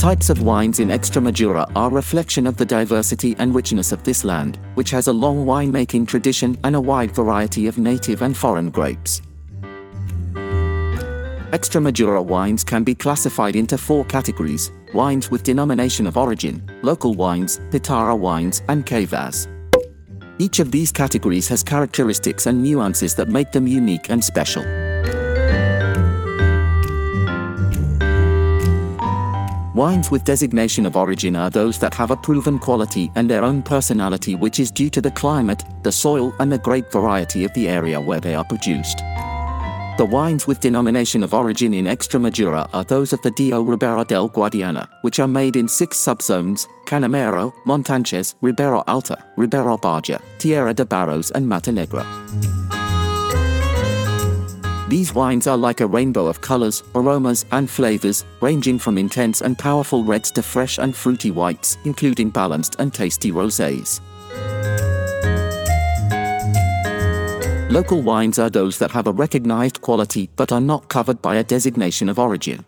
types of wines in Extremadura are a reflection of the diversity and richness of this land, which has a long winemaking tradition and a wide variety of native and foreign grapes. Extremadura wines can be classified into four categories wines with denomination of origin, local wines, Pitarra wines, and Cavas. Each of these categories has characteristics and nuances that make them unique and special. Wines with designation of origin are those that have a proven quality and their own personality, which is due to the climate, the soil, and the grape variety of the area where they are produced. The wines with denomination of origin in Extremadura are those of the DO Ribera del Guadiana, which are made in six subzones Canamero, Montánchez, Ribera Alta, Ribera Baja, Tierra de Barros, and Mata Negra. These wines are like a rainbow of colors, aromas, and flavors, ranging from intense and powerful reds to fresh and fruity whites, including balanced and tasty rosés. Local wines are those that have a recognized quality but are not covered by a designation of origin.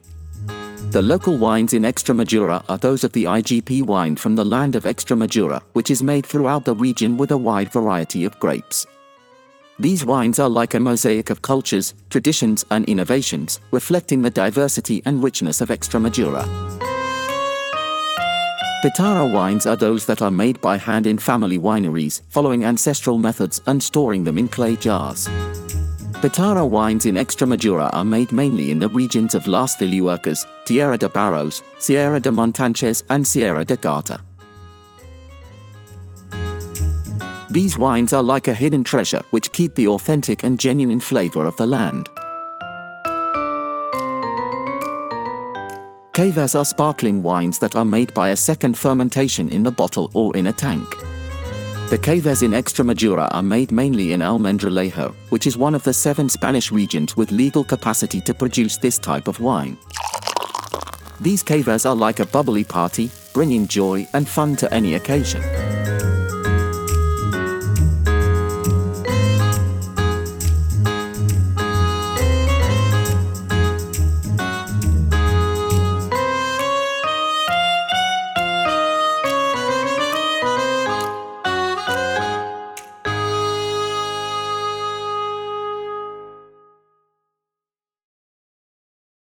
The local wines in Extremadura are those of the IGP wine from the land of Extremadura, which is made throughout the region with a wide variety of grapes. These wines are like a mosaic of cultures, traditions, and innovations, reflecting the diversity and richness of Extremadura. Pitarra wines are those that are made by hand in family wineries, following ancestral methods and storing them in clay jars. Pitarra wines in Extremadura are made mainly in the regions of Las Villuercas, Tierra de Barros, Sierra de Montánchez, and Sierra de Gata. These wines are like a hidden treasure which keep the authentic and genuine flavor of the land. Cavas are sparkling wines that are made by a second fermentation in the bottle or in a tank. The Cavas in Extremadura are made mainly in Almendralejo, which is one of the seven Spanish regions with legal capacity to produce this type of wine. These Cavas are like a bubbly party, bringing joy and fun to any occasion.